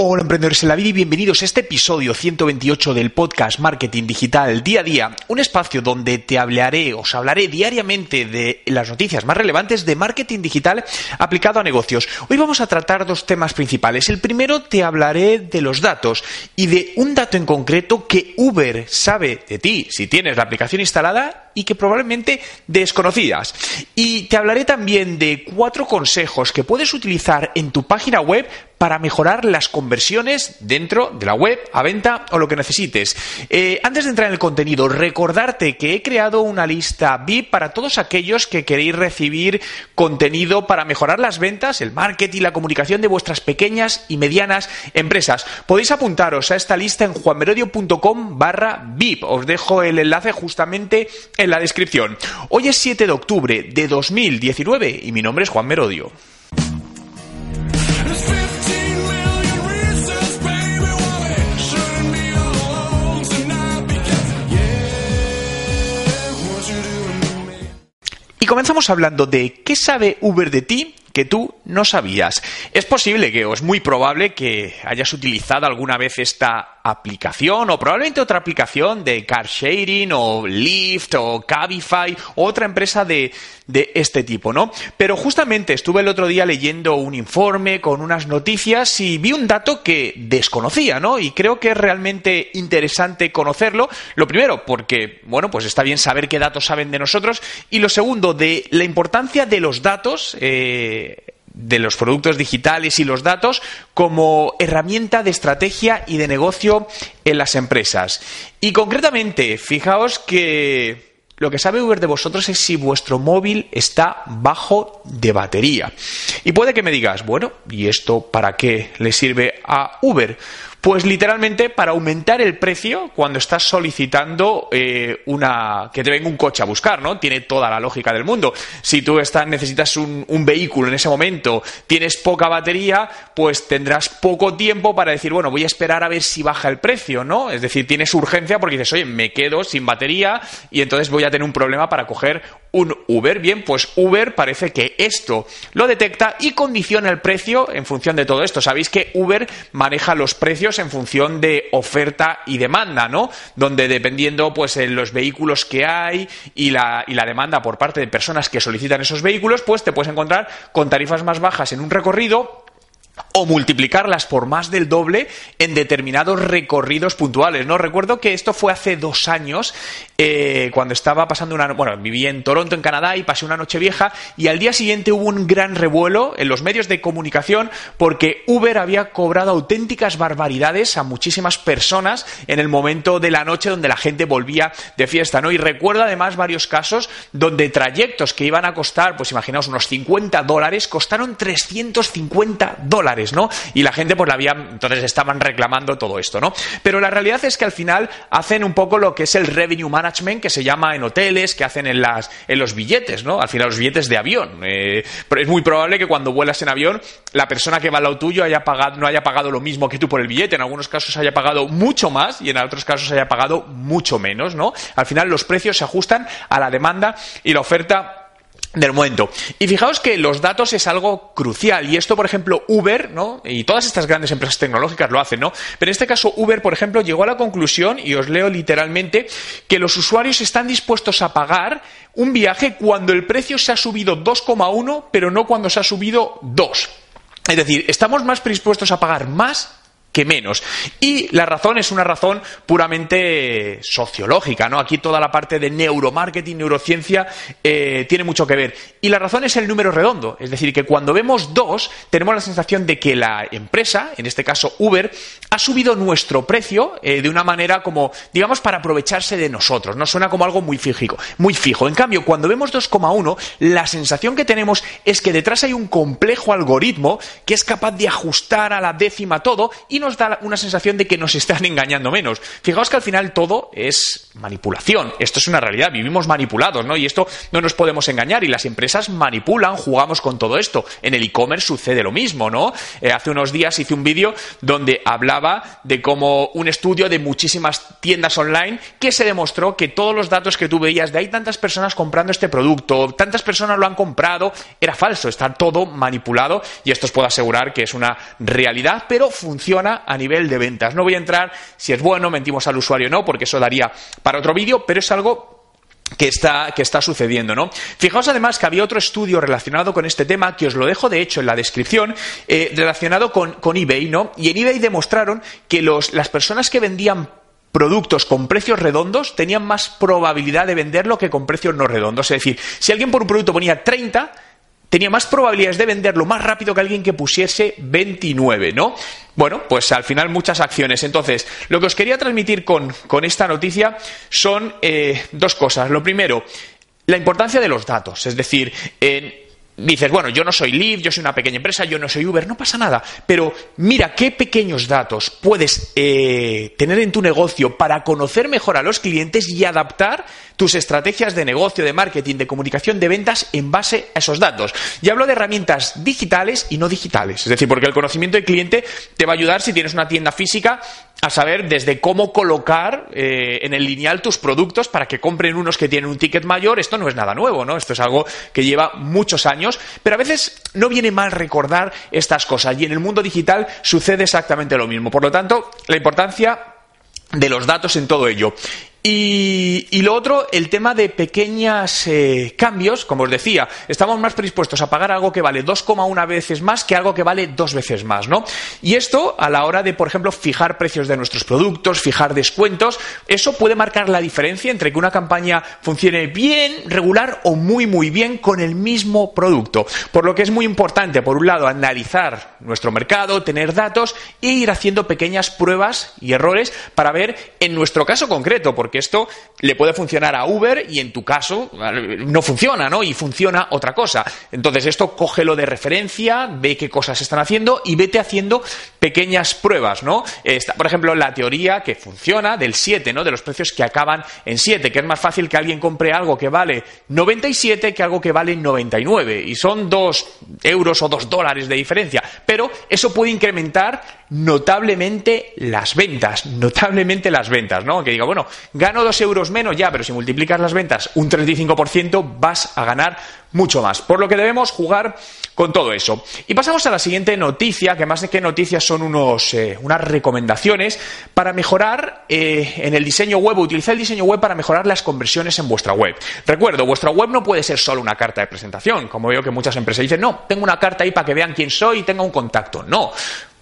Hola emprendedores en la vida y bienvenidos a este episodio 128 del podcast Marketing Digital Día a Día, un espacio donde te hablaré, os hablaré diariamente de las noticias más relevantes de marketing digital aplicado a negocios. Hoy vamos a tratar dos temas principales. El primero te hablaré de los datos y de un dato en concreto que Uber sabe de ti si tienes la aplicación instalada y que probablemente desconocías. Y te hablaré también de cuatro consejos que puedes utilizar en tu página web para mejorar las conversiones dentro de la web, a venta o lo que necesites. Eh, antes de entrar en el contenido, recordarte que he creado una lista VIP para todos aquellos que queréis recibir contenido para mejorar las ventas, el marketing, la comunicación de vuestras pequeñas y medianas empresas. Podéis apuntaros a esta lista en juanmerodio.com barra VIP. Os dejo el enlace justamente en la descripción. Hoy es 7 de octubre de 2019 y mi nombre es Juan Merodio. There's 15 million reasons, baby, why we shouldn't be alone tonight. Because, yeah, what you doing to me? Y comenzamos hablando de qué sabe Uber de ti que tú no sabías. Es posible que, o es muy probable que hayas utilizado alguna vez esta aplicación o probablemente otra aplicación de car sharing o Lyft o Cabify o otra empresa de, de este tipo, ¿no? Pero justamente estuve el otro día leyendo un informe con unas noticias y vi un dato que desconocía, ¿no? Y creo que es realmente interesante conocerlo. Lo primero, porque, bueno, pues está bien saber qué datos saben de nosotros. Y lo segundo, de la importancia de los datos. eh, de los productos digitales y los datos como herramienta de estrategia y de negocio en las empresas. Y concretamente, fijaos que lo que sabe Uber de vosotros es si vuestro móvil está bajo de batería. Y puede que me digas, bueno, ¿y esto para qué le sirve a Uber? Pues literalmente para aumentar el precio cuando estás solicitando eh, una que te venga un coche a buscar, ¿no? Tiene toda la lógica del mundo. Si tú estás, necesitas un, un vehículo en ese momento, tienes poca batería, pues tendrás poco tiempo para decir, bueno, voy a esperar a ver si baja el precio, ¿no? Es decir, tienes urgencia porque dices, oye, me quedo sin batería y entonces voy a tener un problema para coger un Uber. Bien, pues Uber parece que esto lo detecta y condiciona el precio en función de todo esto. Sabéis que Uber maneja los precios en función de oferta y demanda, ¿no? Donde dependiendo, pues, en los vehículos que hay y la, y la demanda por parte de personas que solicitan esos vehículos, pues te puedes encontrar con tarifas más bajas en un recorrido o multiplicarlas por más del doble en determinados recorridos puntuales, ¿no? Recuerdo que esto fue hace dos años, eh, cuando estaba pasando una... Bueno, viví en Toronto, en Canadá, y pasé una noche vieja, y al día siguiente hubo un gran revuelo en los medios de comunicación porque Uber había cobrado auténticas barbaridades a muchísimas personas en el momento de la noche donde la gente volvía de fiesta, ¿no? Y recuerdo además varios casos donde trayectos que iban a costar, pues imaginaos, unos 50 dólares, costaron 350 dólares, ¿no? Y la gente pues la había, entonces estaban reclamando todo esto, ¿no? Pero la realidad es que al final hacen un poco lo que es el revenue management que se llama en hoteles, que hacen en, las, en los billetes, ¿no? Al final los billetes de avión. Eh, pero es muy probable que cuando vuelas en avión la persona que va al lado tuyo haya pagado, no haya pagado lo mismo que tú por el billete. En algunos casos haya pagado mucho más y en otros casos haya pagado mucho menos, ¿no? Al final los precios se ajustan a la demanda y la oferta del momento. Y fijaos que los datos es algo crucial. Y esto, por ejemplo, Uber, ¿no? Y todas estas grandes empresas tecnológicas lo hacen, ¿no? Pero en este caso, Uber, por ejemplo, llegó a la conclusión, y os leo literalmente, que los usuarios están dispuestos a pagar un viaje cuando el precio se ha subido 2,1, pero no cuando se ha subido 2. Es decir, estamos más predispuestos a pagar más que menos. Y la razón es una razón puramente sociológica, ¿no? Aquí toda la parte de neuromarketing, neurociencia, eh, tiene mucho que ver. Y la razón es el número redondo. Es decir, que cuando vemos dos, tenemos la sensación de que la empresa, en este caso Uber, ha subido nuestro precio eh, de una manera como, digamos, para aprovecharse de nosotros. No suena como algo muy fijo, muy fijo. En cambio, cuando vemos 2,1, la sensación que tenemos es que detrás hay un complejo algoritmo que es capaz de ajustar a la décima todo nos da una sensación de que nos están engañando menos. Fijaos que al final todo es manipulación. Esto es una realidad. Vivimos manipulados, ¿no? Y esto no nos podemos engañar. Y las empresas manipulan, jugamos con todo esto. En el e-commerce sucede lo mismo, ¿no? Eh, hace unos días hice un vídeo donde hablaba de cómo un estudio de muchísimas tiendas online que se demostró que todos los datos que tú veías de hay tantas personas comprando este producto, tantas personas lo han comprado, era falso, está todo manipulado y esto os puedo asegurar que es una realidad, pero funciona a nivel de ventas. No voy a entrar si es bueno, mentimos al usuario o no, porque eso daría para otro vídeo, pero es algo que está, que está sucediendo, ¿no? Fijaos además que había otro estudio relacionado con este tema, que os lo dejo de hecho en la descripción, eh, relacionado con, con eBay, ¿no? Y en eBay demostraron que los, las personas que vendían productos con precios redondos tenían más probabilidad de venderlo que con precios no redondos. Es decir, si alguien por un producto ponía 30, tenía más probabilidades de venderlo más rápido que alguien que pusiese 29, ¿no? Bueno, pues al final muchas acciones. Entonces, lo que os quería transmitir con, con esta noticia son eh, dos cosas. Lo primero, la importancia de los datos. Es decir, en dices, bueno, yo no soy Lyft, yo soy una pequeña empresa, yo no soy Uber, no pasa nada. Pero mira qué pequeños datos puedes eh, tener en tu negocio para conocer mejor a los clientes y adaptar tus estrategias de negocio, de marketing, de comunicación, de ventas en base a esos datos. Y hablo de herramientas digitales y no digitales. Es decir, porque el conocimiento del cliente te va a ayudar si tienes una tienda física a saber desde cómo colocar eh, en el lineal tus productos para que compren unos que tienen un ticket mayor. Esto no es nada nuevo, ¿no? Esto es algo que lleva muchos años, pero a veces no viene mal recordar estas cosas y en el mundo digital sucede exactamente lo mismo. Por lo tanto, la importancia de los datos en todo ello. Y, lo otro, el tema de pequeños eh, cambios, como os decía, estamos más predispuestos a pagar algo que vale 2,1 veces más que algo que vale dos veces más, ¿no? Y esto, a la hora de, por ejemplo, fijar precios de nuestros productos, fijar descuentos, eso puede marcar la diferencia entre que una campaña funcione bien, regular o muy, muy bien con el mismo producto. Por lo que es muy importante, por un lado, analizar nuestro mercado, tener datos e ir haciendo pequeñas pruebas y errores para ver, en nuestro caso concreto, porque esto le puede funcionar a Uber y en tu caso no funciona, ¿no? Y funciona otra cosa. Entonces esto cógelo de referencia, ve qué cosas están haciendo y vete haciendo pequeñas pruebas, ¿no? Por ejemplo, la teoría que funciona del 7, ¿no? De los precios que acaban en 7, que es más fácil que alguien compre algo que vale 97 que algo que vale 99 y son 2 euros o 2 dólares de diferencia, pero eso puede incrementar notablemente las ventas, notablemente las ventas, ¿no? Que diga, bueno, gano dos euros menos ya, pero si multiplicas las ventas un 35% vas a ganar mucho más. Por lo que debemos jugar con todo eso. Y pasamos a la siguiente noticia, que más de que noticias son unos, eh, unas recomendaciones para mejorar eh, en el diseño web, utilizar el diseño web para mejorar las conversiones en vuestra web. Recuerdo, vuestra web no puede ser solo una carta de presentación, como veo que muchas empresas dicen, no, tengo una carta ahí para que vean quién soy y tenga un contacto. No.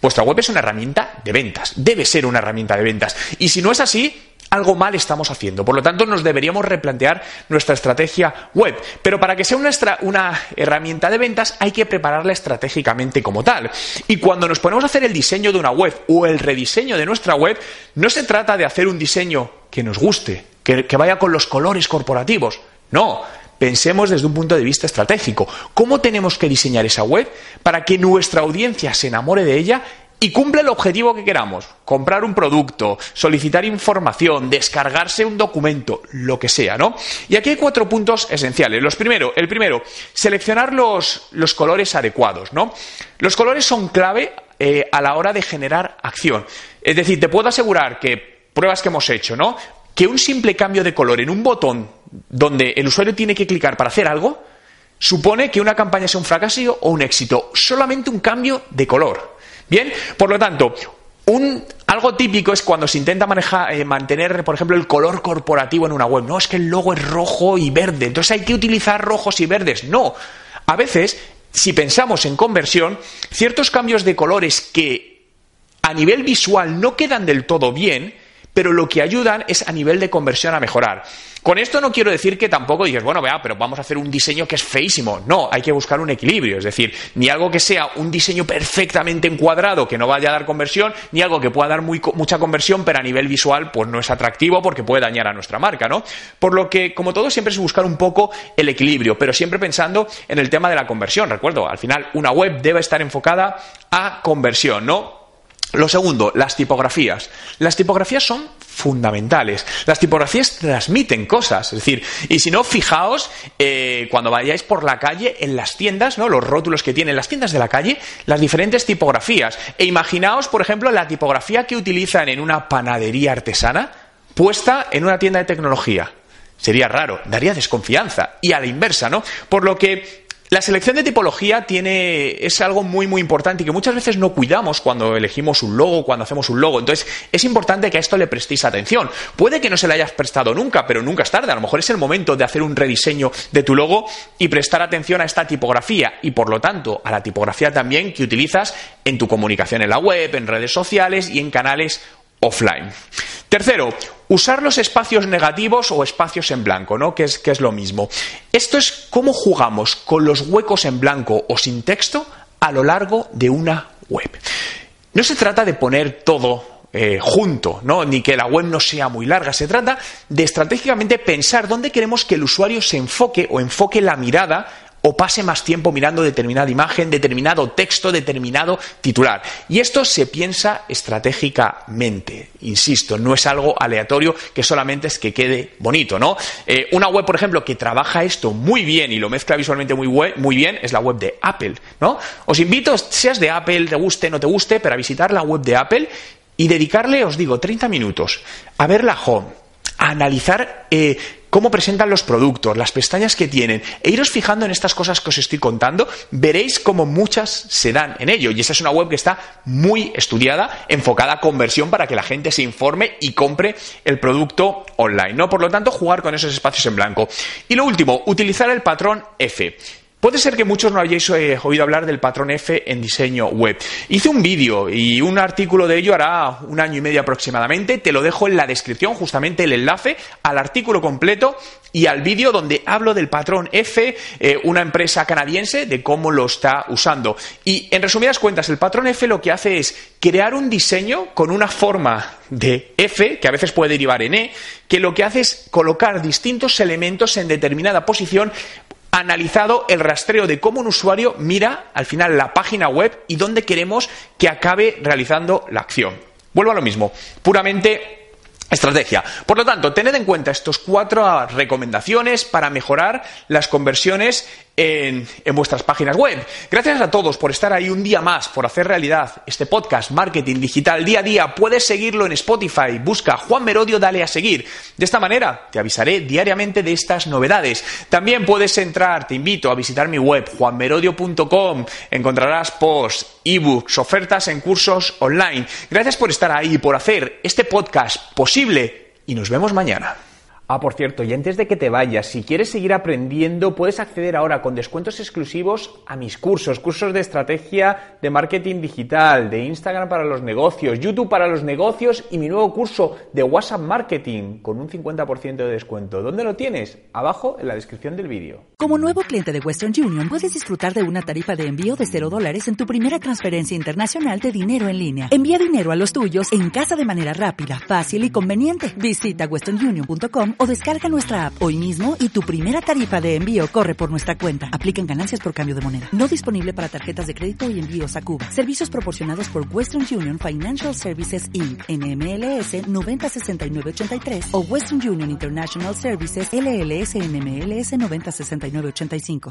Vuestra web es una herramienta de ventas, debe ser una herramienta de ventas. Y si no es así, algo mal estamos haciendo. Por lo tanto, nos deberíamos replantear nuestra estrategia web. Pero para que sea una, una, herramienta de ventas, hay que prepararla estratégicamente como tal. Y cuando nos ponemos a hacer el diseño de una web o el rediseño de nuestra web, no se trata de hacer un diseño que nos guste, que, que vaya con los colores corporativos. No, Pensemos desde un punto de vista estratégico. ¿Cómo tenemos que diseñar esa web para que nuestra audiencia se enamore de ella y cumpla el objetivo que queramos? Comprar un producto, solicitar información, descargarse un documento, lo que sea, ¿no? Y aquí hay cuatro puntos esenciales. Los primero, el primero, seleccionar los, los colores adecuados, ¿no? Los colores son clave eh, a la hora de generar acción. Es decir, te puedo asegurar que pruebas que hemos hecho, ¿no? Que un simple cambio de color en un botón donde el usuario tiene que clicar para hacer algo, supone que una campaña sea un fracaso o un éxito. Solamente un cambio de color. Bien, por lo tanto, un, algo típico es cuando se intenta manejar, eh, mantener, por ejemplo, el color corporativo en una web. No, es que el logo es rojo y verde, entonces hay que utilizar rojos y verdes. No. A veces, si pensamos en conversión, ciertos cambios de colores que a nivel visual no quedan del todo bien, pero lo que ayudan es a nivel de conversión a mejorar. Con esto no quiero decir que tampoco digas, bueno, vea, pero vamos a hacer un diseño que es feísimo. No, hay que buscar un equilibrio. Es decir, ni algo que sea un diseño perfectamente encuadrado que no vaya a dar conversión, ni algo que pueda dar mucha conversión, pero a nivel visual pues no es atractivo porque puede dañar a nuestra marca, ¿no? Por lo que, como todo, siempre es buscar un poco el equilibrio, pero siempre pensando en el tema de la conversión. Recuerdo, al final, una web debe estar enfocada a conversión, ¿no? Lo segundo, las tipografías. Las tipografías son fundamentales. Las tipografías transmiten cosas. Es decir, y si no, fijaos eh, cuando vayáis por la calle en las tiendas, ¿no? Los rótulos que tienen las tiendas de la calle, las diferentes tipografías. E imaginaos, por ejemplo, la tipografía que utilizan en una panadería artesana puesta en una tienda de tecnología. Sería raro, daría desconfianza. Y a la inversa, ¿no? Por lo que la selección de tipología tiene, es algo muy, muy importante y que muchas veces no cuidamos cuando elegimos un logo, cuando hacemos un logo. Entonces, es importante que a esto le prestéis atención. Puede que no se le hayas prestado nunca, pero nunca es tarde. A lo mejor es el momento de hacer un rediseño de tu logo y prestar atención a esta tipografía y, por lo tanto, a la tipografía también que utilizas en tu comunicación en la web, en redes sociales y en canales offline. Tercero, usar los espacios negativos o espacios en blanco, ¿no? Que es, que es lo mismo. Esto es cómo jugamos con los huecos en blanco o sin texto a lo largo de una web. No se trata de poner todo eh, junto, ¿no? ni que la web no sea muy larga. Se trata de estratégicamente pensar dónde queremos que el usuario se enfoque o enfoque la mirada o pase más tiempo mirando determinada imagen, determinado texto, determinado titular. Y esto se piensa estratégicamente, insisto, no es algo aleatorio que solamente es que quede bonito, ¿no? Eh, una web, por ejemplo, que trabaja esto muy bien y lo mezcla visualmente muy, muy bien es la web de Apple, ¿no? Os invito, seas de Apple, te guste, no te guste, pero a visitar la web de Apple y dedicarle, os digo, 30 minutos a ver la home, a analizar eh, cómo presentan los productos, las pestañas que tienen, e iros fijando en estas cosas que os estoy contando, veréis cómo muchas se dan en ello. Y esa es una web que está muy estudiada, enfocada a conversión para que la gente se informe y compre el producto online. ¿no? Por lo tanto, jugar con esos espacios en blanco. Y lo último, utilizar el patrón F. Puede ser que muchos no hayáis eh, oído hablar del patrón F en diseño web. Hice un vídeo y un artículo de ello hará un año y medio aproximadamente. Te lo dejo en la descripción, justamente el enlace al artículo completo y al vídeo donde hablo del patrón F, eh, una empresa canadiense, de cómo lo está usando. Y en resumidas cuentas, el patrón F lo que hace es crear un diseño con una forma de F, que a veces puede derivar en E, que lo que hace es colocar distintos elementos en determinada posición analizado el rastreo de cómo un usuario mira al final la página web y dónde queremos que acabe realizando la acción. Vuelvo a lo mismo, puramente Estrategia. Por lo tanto, tened en cuenta estas cuatro recomendaciones para mejorar las conversiones en, en, vuestras páginas web. Gracias a todos por estar ahí un día más, por hacer realidad este podcast Marketing Digital día a día. Puedes seguirlo en Spotify. Busca Juan Merodio, dale a seguir. De esta manera te avisaré diariamente de estas novedades. También puedes entrar, te invito a visitar mi web juanmerodio.com. Encontrarás posts, ebooks, ofertas en cursos online. Gracias por estar ahí, por hacer este podcast posible y nos vemos mañana. Ah, por cierto, y antes de que te vayas, si quieres seguir aprendiendo, puedes acceder ahora con descuentos exclusivos a mis cursos, cursos de estrategia de marketing digital, de Instagram para los negocios, YouTube para los negocios y mi nuevo curso de WhatsApp Marketing con un 50% de descuento. ¿Dónde lo tienes? Abajo en la descripción del vídeo. Como nuevo cliente de Western Union, puedes disfrutar de una tarifa de envío de 0 dólares en tu primera transferencia internacional de dinero en línea. Envía dinero a los tuyos en casa de manera rápida, fácil y conveniente. Visita westernunion.com o descarga nuestra app hoy mismo y tu primera tarifa de envío corre por nuestra cuenta. Aplican ganancias por cambio de moneda. No disponible para tarjetas de crédito y envíos a Cuba. Servicios proporcionados por Western Union Financial Services Inc. NMLS 906983 o Western Union International Services LLS NMLS 906985.